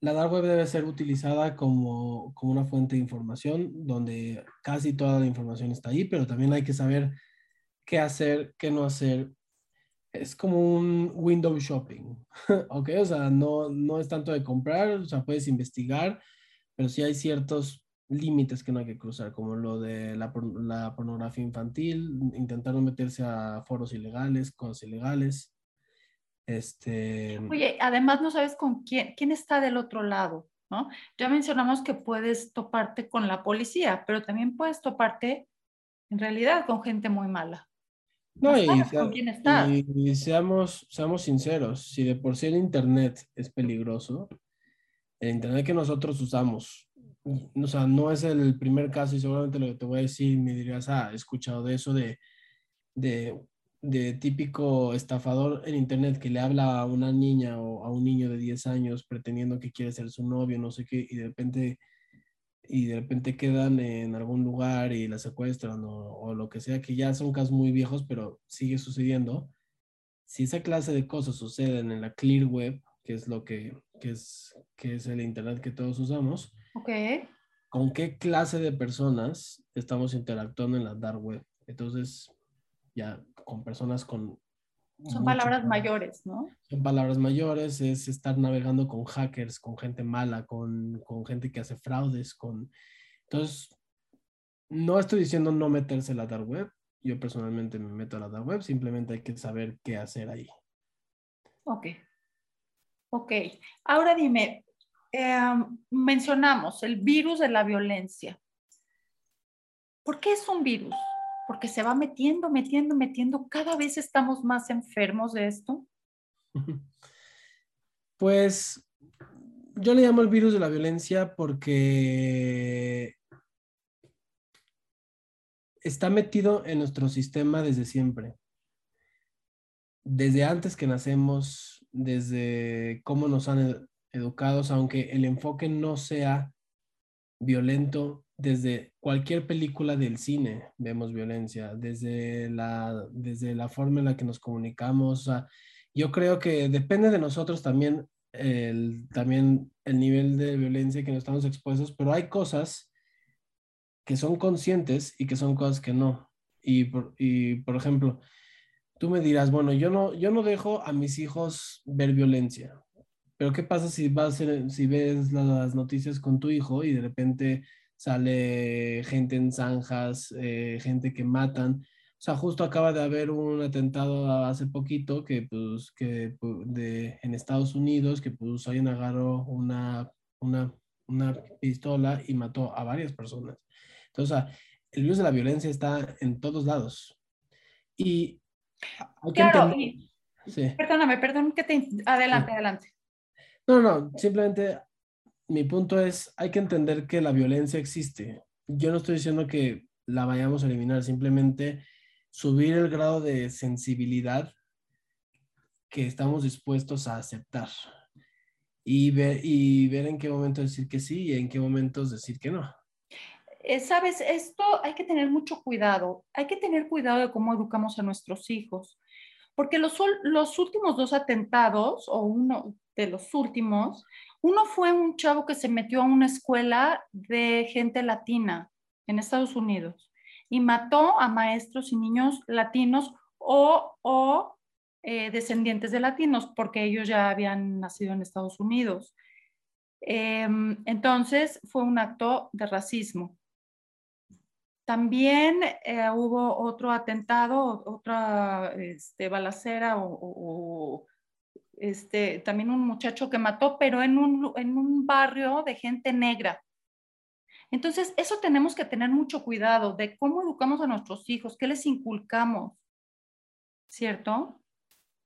la dark web debe ser utilizada como, como una fuente de información donde casi toda la información está ahí, pero también hay que saber qué hacer, qué no hacer es como un window shopping, (laughs) ¿ok? O sea, no, no es tanto de comprar, o sea, puedes investigar, pero sí hay ciertos límites que no hay que cruzar, como lo de la, la pornografía infantil, intentar no meterse a foros ilegales, cosas ilegales. Este... Oye, además no sabes con quién, quién está del otro lado, ¿no? Ya mencionamos que puedes toparte con la policía, pero también puedes toparte en realidad con gente muy mala. No, y, seamos, seamos sinceros, si de por sí el Internet es peligroso, el Internet que nosotros usamos, o sea, no es el primer caso y seguramente lo que te voy a decir me dirías, ah, he escuchado de eso de, de, de típico estafador en Internet que le habla a una niña o a un niño de 10 años pretendiendo que quiere ser su novio, no sé qué, y de repente y de repente quedan en algún lugar y la secuestran o, lo que sea, que ya son casos muy viejos, pero sigue sucediendo. Si esa clase de cosas suceden en la clear web, que es lo que, que es, que es el internet que todos usamos, okay. ¿con qué clase de personas estamos interactuando en la dark web? Entonces, ya con personas con son palabras mayores, ¿no? Son palabras mayores, es estar navegando con hackers, con gente mala, con, con gente que hace fraudes, con... Entonces, no estoy diciendo no meterse a la dark web. Yo personalmente me meto a la dark web, simplemente hay que saber qué hacer ahí. Ok. Ok. Ahora dime, em, mencionamos el virus de la violencia. ¿Por qué es un virus? Porque se va metiendo, metiendo, metiendo. Cada vez estamos más enfermos de esto. (laughs) Pues yo le llamo el virus de la violencia porque está metido en nuestro sistema desde siempre. Desde antes que nacemos, desde cómo nos han educado, aunque el enfoque no sea violento, desde cualquier película del cine vemos violencia, desde la, desde la forma en la que nos comunicamos. yo creo que depende de nosotros también el, también el nivel de violencia que nos estamos expuestos, pero hay cosas que son conscientes y que son cosas que no. Y por, y, por ejemplo, tú me dirás, bueno, yo no, yo no dejo a mis hijos ver violencia, pero ¿qué pasa si, vas, si ves las noticias con tu hijo y de repente sale gente en zanjas, eh, gente que matan. O sea, justo acaba de haber un atentado hace poquito que, pues, que de, en Estados Unidos, que pues alguien agarró una, una, una pistola y mató a varias personas. Entonces, el virus de la violencia está en todos lados. Y... Claro, perdóname, perdón que te... Adelante, adelante. No, no, simplemente mi punto es, hay que entender que la violencia existe. Yo no estoy diciendo que la vayamos a eliminar, simplemente subir el grado de sensibilidad que estamos dispuestos a aceptar y ver, y ver en qué momento decir que sí y en qué momentos decir que no. Eh, Sabes, esto hay que tener mucho cuidado. Hay que tener cuidado de cómo educamos a nuestros hijos, porque los, los últimos dos atentados, o uno de los últimos, uno fue un chavo que se metió a una escuela de gente latina en Estados Unidos y mató a maestros y niños latinos o, eh, descendientes de latinos, porque ellos ya habían nacido en Estados Unidos. Em, entonces fue un acto de racismo. También eh, hubo otro atentado, otra este, balacera o este, también un muchacho que mató, pero en un, en un barrio de gente negra. Entonces, eso tenemos que tener mucho cuidado de cómo educamos a nuestros hijos, qué les inculcamos, ¿cierto?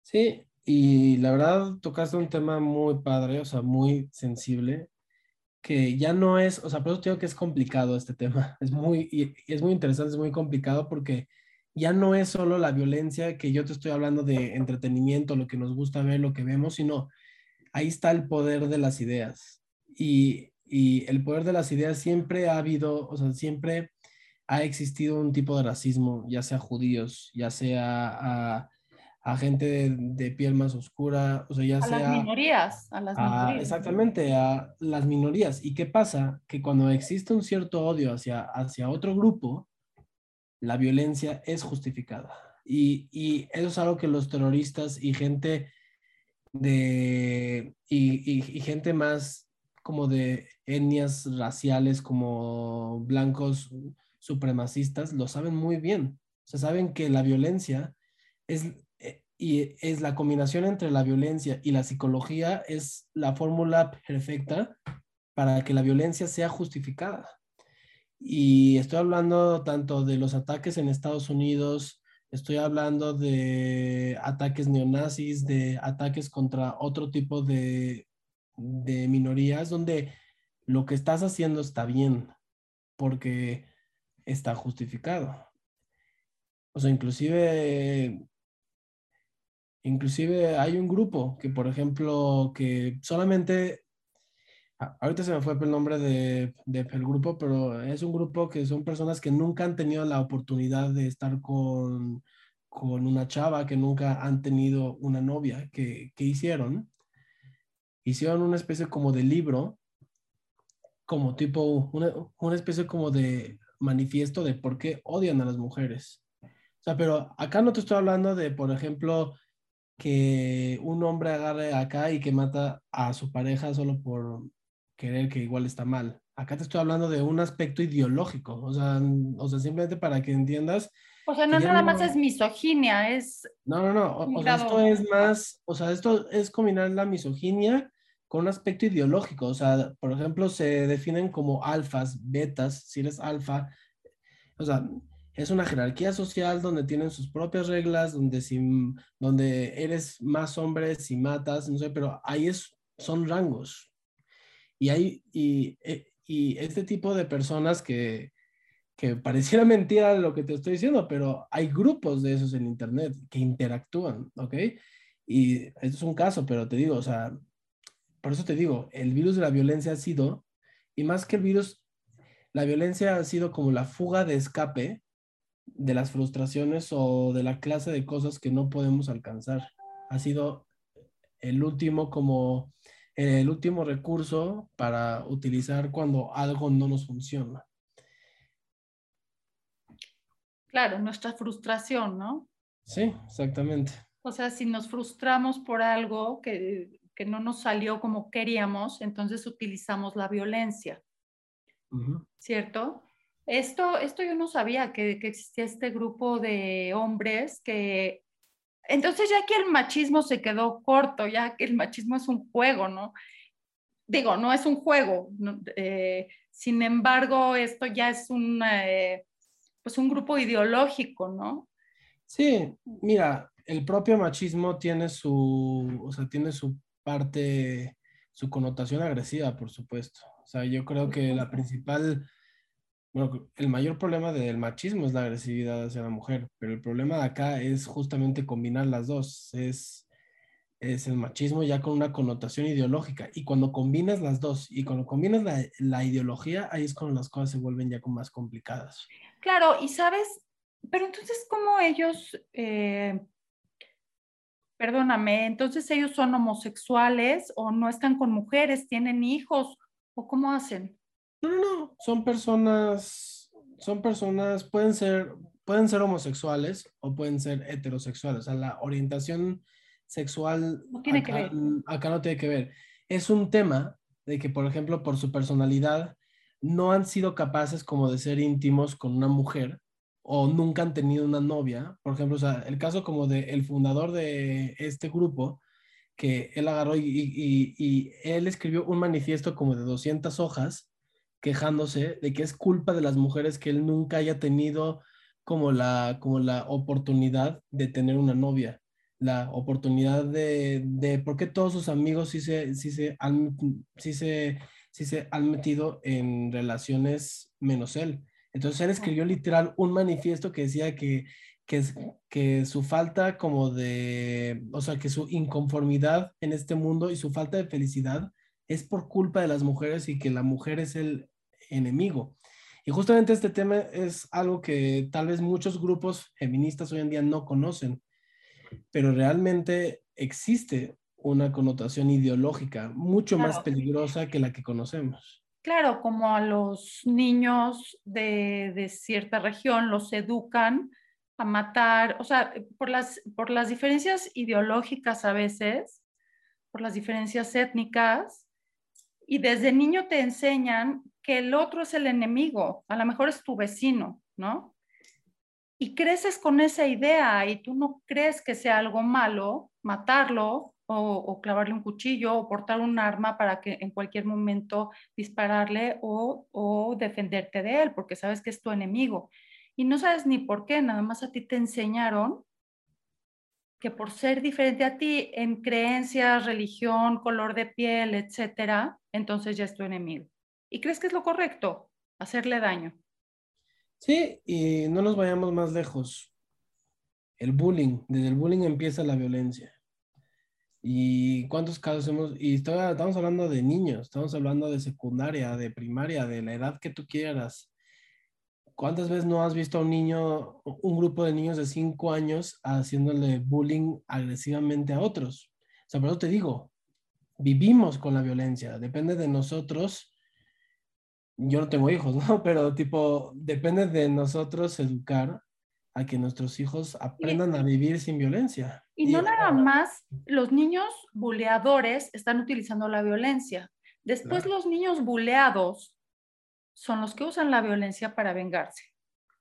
Sí, y la verdad tocaste un tema muy padre, o sea, muy sensible, que ya no es, o sea, por eso digo que es complicado este tema, (laughs) es muy, y es muy interesante, es muy complicado porque ya no es solo la violencia que yo te estoy hablando de entretenimiento, lo que nos gusta ver, lo que vemos, sino ahí está el poder de las ideas. Y, el poder de las ideas siempre ha habido, o sea, siempre ha existido un tipo de racismo, ya sea judíos, ya sea a, gente de, piel más oscura, o sea, ya sea... A las minorías, a las minorías. Exactamente, a las minorías. ¿Y qué pasa? Que cuando existe un cierto odio hacia, hacia otro grupo, la violencia es justificada. Y, eso es algo que los terroristas y gente de y, gente más como de etnias raciales como blancos supremacistas lo saben muy bien. O saben que la violencia es eh, y es la combinación entre la violencia y la psicología es la fórmula perfecta para que la violencia sea justificada. Y estoy hablando tanto de los ataques en Estados Unidos, estoy hablando de ataques neonazis, de ataques contra otro tipo de, de minorías, donde lo que estás haciendo está bien, porque está justificado. O sea, inclusive, inclusive hay un grupo que, por ejemplo, que solamente ahorita se me fue el nombre de, el grupo, pero es un grupo que son personas que nunca han tenido la oportunidad de estar con, con una chava, que nunca han tenido una novia. que hicieron? Hicieron una especie como de libro, como tipo, una, una especie como de manifiesto de por qué odian a las mujeres. O sea, pero acá no te estoy hablando de, por ejemplo, que un hombre agarre acá y que mata a su pareja solo por, querer que igual está mal. Acá te estoy hablando de un aspecto ideológico, o sea, o sea simplemente para que entiendas. O sea, no nada más es misoginia, es... No, no, no, o, sea, esto es más, o sea, esto es combinar la misoginia con un aspecto ideológico, o sea, por ejemplo, se definen como alfas, betas, si eres alfa, o sea, es una jerarquía social donde tienen sus propias reglas, donde, si, donde eres más hombre si matas, no sé, pero ahí es, son rangos, y, hay, eh, y, este tipo de personas que, que pareciera (laughs) mentira lo que te estoy diciendo, pero hay grupos de esos en Internet que interactúan, ¿ok? Y esto es un caso, pero te digo, o sea, por eso te digo, el virus de la violencia ha sido, y más que el virus, la violencia ha sido como la fuga de escape de las frustraciones o de la clase de cosas que no podemos alcanzar. Ha sido el último como el último recurso para utilizar cuando algo no nos funciona. Claro, nuestra frustración, ¿no? Sí, exactamente. O sea, si nos frustramos por algo que, no nos salió como queríamos, entonces utilizamos la violencia. ¿Cierto? Esto, esto yo no sabía que, que existía este grupo de hombres que entonces ya que el machismo se quedó corto, ya que el machismo es un juego, ¿no? Digo, no es un juego. Eh, sin embargo, esto ya es un, eh, pues un grupo ideológico, ¿no? Sí, mira, el propio machismo tiene su, o sea, tiene su parte, su connotación agresiva, por supuesto. O sea, yo creo que la principal bueno, el mayor problema del machismo es la agresividad hacia la mujer, pero el problema de acá es justamente combinar las dos. Es, es el machismo ya con una connotación ideológica. Y cuando combinas las dos y cuando combinas la, ideología, ahí es cuando las cosas se vuelven ya más complicadas. Claro, y sabes, pero entonces, ¿cómo ellos, eh, perdóname, entonces ellos son homosexuales o no están con mujeres, tienen hijos o cómo hacen? No, no, no, son personas, son personas, pueden ser, pueden ser homosexuales o pueden ser heterosexuales. O sea, la orientación sexual no tiene acá, que ver. acá no tiene que ver. Es un tema de que, por ejemplo, por su personalidad, no han sido capaces como de ser íntimos con una mujer o nunca han tenido una novia. Por ejemplo, o sea, el caso como de el fundador de este grupo, que él agarró y, y, y, él escribió un manifiesto como de 200 hojas quejándose de que es culpa de las mujeres que él nunca haya tenido como la, como la oportunidad de tener una novia, la oportunidad de, de por qué todos sus amigos sí se, sí se, han, sí se, sí se han metido en relaciones menos él. Entonces él escribió literal un manifiesto que decía que que, que su falta como de, o sea, que su inconformidad en este mundo y su falta de felicidad es por culpa de las mujeres y que la mujer es el enemigo. Y justamente este tema es algo que tal vez muchos grupos feministas hoy en día no conocen, pero realmente existe una connotación ideológica mucho más peligrosa que la que conocemos. Claro, como a los niños de, de cierta región los educan a matar, o sea, por las, por las diferencias ideológicas a veces, por las diferencias étnicas, y desde niño te enseñan que el otro es el enemigo, a lo mejor es tu vecino, ¿no? Y creces con esa idea y tú no crees que sea algo malo matarlo o, clavarle un cuchillo o portar un arma para que en cualquier momento dispararle o, o defenderte de él, porque sabes que es tu enemigo y no sabes ni por qué, nada más a ti te enseñaron que por ser diferente a ti en creencias, religión, color de piel, etcétera, entonces ya es tu enemigo. ¿Y crees que es lo correcto? Hacerle daño. Sí, y no nos vayamos más lejos. El bullying, desde el bullying empieza la violencia. ¿Y cuántos casos hemos? Y estamos hablando de niños, estamos hablando de secundaria, de primaria, de la edad que tú quieras. ¿Cuántas veces no has visto a un niño, un grupo de niños de 5 años haciéndole bullying agresivamente a otros? O sea, por eso te digo, vivimos con la violencia, depende de nosotros. Yo no tengo hijos, (laughs) ¿no? Pero tipo, depende de nosotros educar a que nuestros hijos aprendan a vivir sin violencia. Y, no nada más los niños buleadores están utilizando la violencia. Después los niños buleados son los que usan la violencia para vengarse.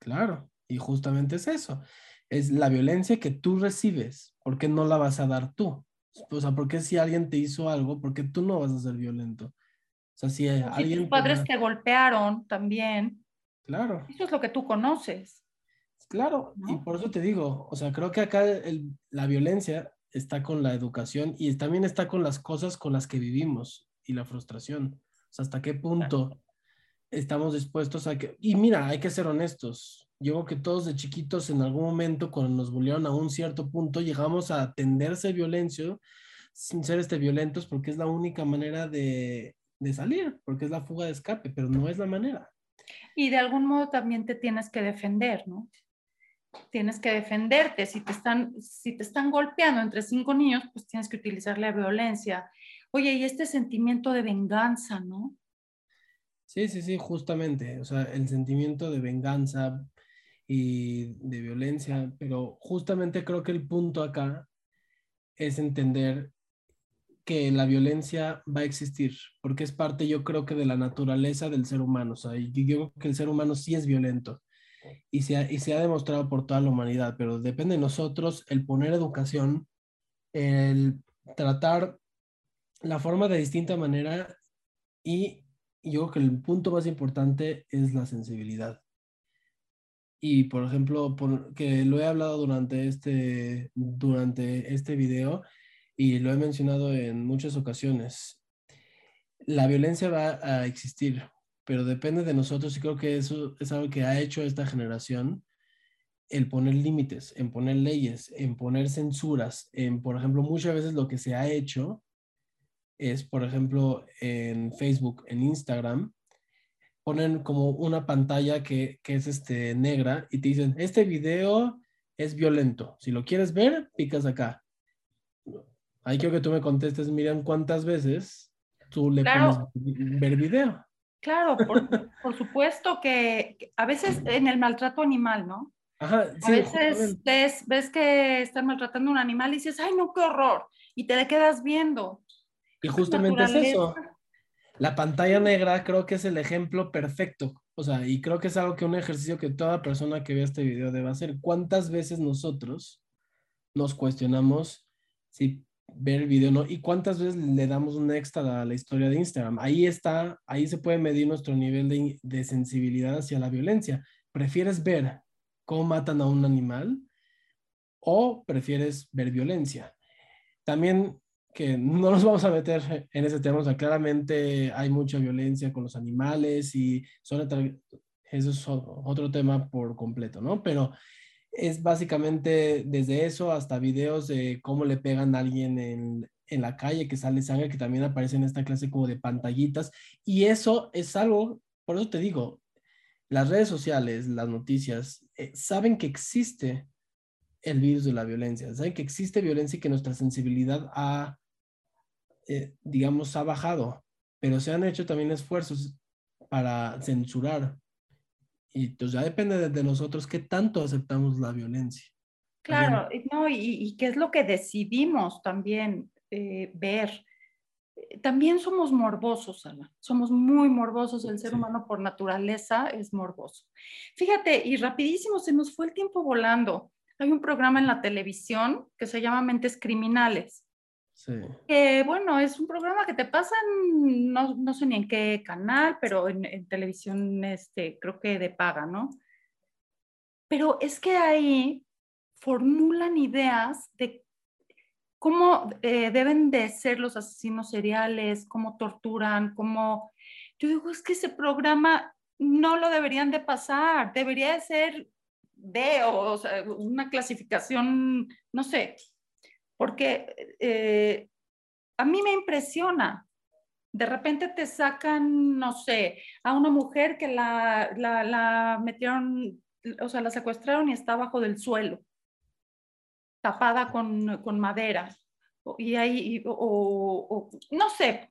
Claro, y justamente es eso. Es la violencia que tú recibes. ¿Por qué no la vas a dar tú? O sea, ¿por qué si alguien te hizo algo, por qué tú no vas a ser violento? O sea, si, alguien... tus padres te, golpearon también. Claro. Eso es lo que tú conoces. Claro, y por eso te digo, o sea, creo que acá la violencia está con la educación y también está con las cosas con las que vivimos y la frustración. O sea, hasta qué punto estamos dispuestos a que... Y mira, hay que ser honestos. Yo creo que todos de chiquitos en algún momento cuando nos bullearon a un cierto punto llegamos a atenderse violencia sin ser este violentos porque es la única manera de, de salir, porque es la fuga de escape, pero no es la manera. Y de algún modo también te tienes que defender, ¿no? Tienes que defenderte. Si te están, si te están golpeando entre cinco niños, pues tienes que utilizar la violencia. Oye, y este sentimiento de venganza, ¿no? Sí, sí, sí, justamente, o sea, el sentimiento de venganza y de violencia, pero justamente creo que el punto acá es entender que la violencia va a existir, porque es parte, yo creo que de la naturaleza del ser humano, o sea, yo creo que el ser humano sí es violento y se ha, y se ha demostrado por toda la humanidad, pero depende de nosotros el poner educación, el tratar la forma de distinta manera y yo creo que el punto más importante es la sensibilidad. Y por ejemplo, que lo he hablado durante este, durante este video y lo he mencionado en muchas ocasiones, la violencia va a existir, pero depende de nosotros y creo que eso es algo que ha hecho esta generación, el poner límites, en poner leyes, en poner censuras, en, por ejemplo, muchas veces lo que se ha hecho es, por ejemplo, en Facebook, en Instagram, ponen como una pantalla que, que, es este, negra y te dicen, este video es violento. Si lo quieres ver, picas acá. Ahí quiero que tú me contestes, Miriam, ¿cuántas veces tú le pones ver video? Claro, por, (laughs) por supuesto que, a veces en el maltrato animal, ¿no? Ajá, sí, a veces ves, ves, que están maltratando a un animal y dices, ay, no, qué horror. Y te quedas viendo. Y justamente es eso. La pantalla negra creo que es el ejemplo perfecto. O sea, y creo que es algo que un ejercicio que toda persona que vea este video debe hacer. ¿Cuántas veces nosotros nos cuestionamos si ver el video, ¿no? ¿Y cuántas veces le damos un extra a la historia de Instagram? Ahí está, ahí se puede medir nuestro nivel de, de sensibilidad hacia la violencia. ¿Prefieres ver cómo matan a un animal o prefieres ver violencia? También que no nos vamos a meter en ese tema, o sea, claramente hay mucha violencia con los animales y son, eso es otro tema por completo, ¿no? Pero es básicamente desde eso hasta videos de cómo le pegan a alguien en, en la calle, que sale sangre, que también aparece en esta clase como de pantallitas. Y eso es algo, por eso te digo, las redes sociales, las noticias, eh, saben que existe el virus de la violencia, saben que existe violencia y que nuestra sensibilidad ha, eh, digamos, ha bajado, pero se han hecho también esfuerzos para censurar y entonces ya depende de, nosotros qué tanto aceptamos la violencia. Claro, no, y, qué es lo que decidimos también eh, ver. También somos morbosos, Ana. Somos muy morbosos. El ser humano por naturaleza es morboso. Fíjate, y rapidísimo, se nos fue el tiempo volando. Hay un programa en la televisión que se llama Mentes Criminales. Sí. bueno, es un programa que te pasan, no, no sé ni en qué canal, pero en, televisión, este, creo que de paga, ¿no? Pero es que ahí formulan ideas de cómo eh, deben de ser los asesinos seriales, cómo torturan, cómo... Yo digo, es que ese programa no lo deberían de pasar, debería de ser de, o, una clasificación, no sé, porque eh, a mí me impresiona. De repente te sacan, no sé, a una mujer que la, la, metieron, o sea, la secuestraron y está abajo del suelo, tapada con, con madera. Y ahí, o, no sé,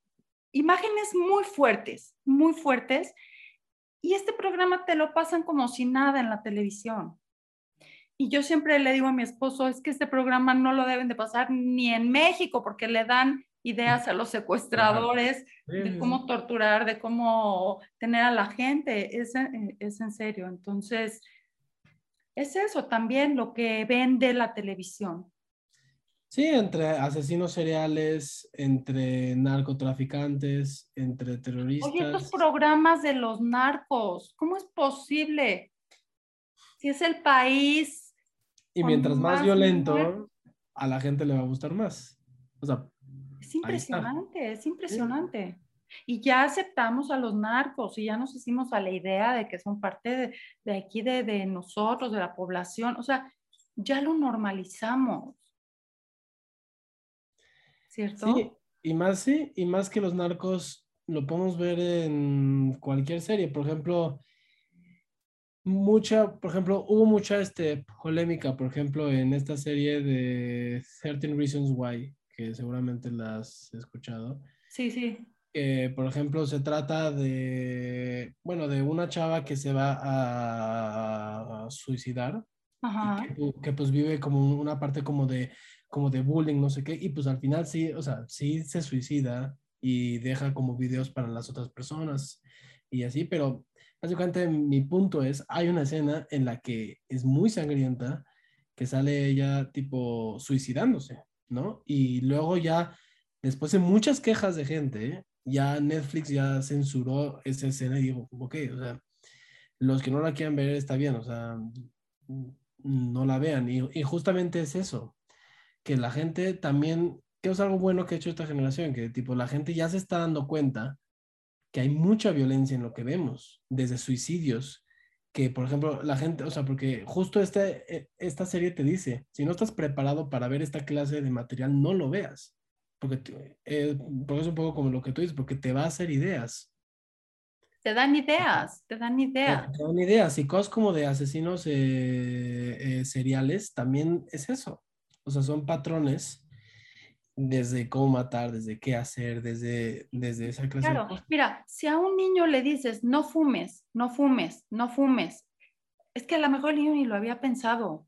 imágenes muy fuertes, muy fuertes. Y este programa te lo pasan como si nada en la televisión. Y yo siempre le digo a mi esposo, es que este programa no lo deben de pasar ni en México porque le dan ideas a los secuestradores de cómo torturar, de cómo tener a la gente. Es, es en serio. Entonces, es eso también lo que vende la televisión. Sí, entre asesinos seriales, entre narcotraficantes, entre terroristas. Oye, estos programas de los narcos, ¿cómo es posible? Si es el país y mientras más, violento, a la gente le va a gustar más. O sea, es impresionante, es impresionante. Y ya aceptamos a los narcos y ya nos hicimos a la idea de que son parte de, de aquí, de, de, nosotros, de la población. O sea, ya lo normalizamos. ¿Cierto? Sí, y más, sí, y más que los narcos lo podemos ver en cualquier serie. Por ejemplo, mucha, por ejemplo, hubo mucha este, polémica, por ejemplo, en esta serie de 13 Reasons Why, que seguramente la has escuchado. Sí, sí. Que, por ejemplo, se trata de, bueno, de una chava que se va a, suicidar. Ajá. Que, que, pues vive como una parte como de, como de bullying, no sé qué, y pues al final sí, o sea, sí se suicida y deja como videos para las otras personas y así, pero Básicamente mi punto es, hay una escena en la que es muy sangrienta, que sale ella tipo suicidándose, ¿no? Y luego ya, después de muchas quejas de gente, ya Netflix ya censuró esa escena y digo, ok, o sea, los que no la quieran ver está bien, o sea, no la vean. Y, y justamente es eso, que la gente también, que es algo bueno que ha hecho esta generación, que tipo la gente ya se está dando cuenta que hay mucha violencia en lo que vemos, desde suicidios, que por ejemplo la gente, o sea, porque justo este, e, esta serie te dice, si no estás preparado para ver esta clase de material, no lo veas, porque, eh, porque es un poco como lo que tú dices, porque te va a hacer ideas. Te dan ideas, te dan ideas. Te, dan ideas y cosas como de asesinos eh, eh, seriales también es eso. O sea, son patrones desde cómo matar, desde qué hacer, desde, desde esa clase. Claro, mira, si a un niño le dices, no fumes, no fumes, no fumes, es que a lo mejor el niño ni lo había pensado.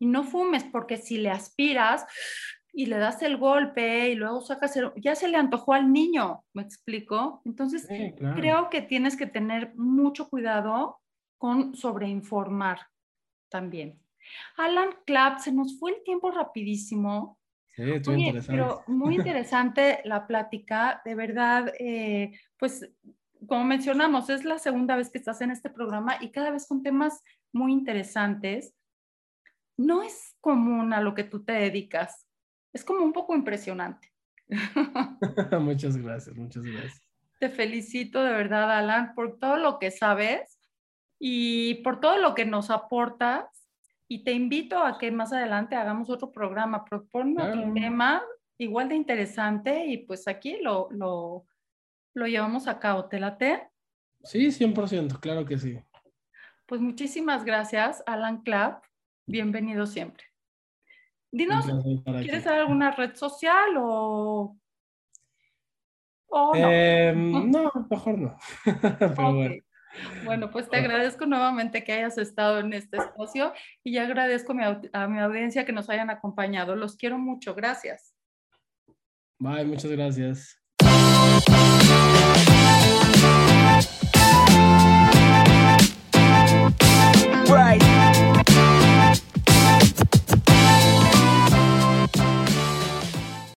Y no fumes porque si le aspiras y le das el golpe y luego sacas el, ya se le antojó al niño, ¿me explico? Entonces, creo que tienes que tener mucho cuidado con sobreinformar también. Alan Clapp, se nos fue el tiempo rapidísimo Sí, estuvo interesante. Pero muy interesante la plática, de verdad, eh, pues como mencionamos, es la segunda vez que estás en este programa y cada vez con temas muy interesantes. No es común a lo que tú te dedicas, es como un poco impresionante. (laughs) (laughs) muchas gracias, muchas gracias. Te felicito de verdad, Alan, por todo lo que sabes y por todo lo que nos aportas. Y te invito a que más adelante hagamos otro programa. Propone otro tema igual de interesante y pues aquí lo, lo, lo llevamos a cabo. ¿Te late? Sí, 100%, claro que sí. Pues muchísimas gracias, Alan Clapp. Bienvenido siempre. Dinos, ¿quieres dar alguna red social o, no? Em, (laughs) no, mejor no. (laughs) bueno. Bueno, pues te agradezco nuevamente que hayas estado en este espacio y agradezco a mi audiencia que nos hayan acompañado. Los quiero mucho. Gracias. Bye, muchas gracias. Right.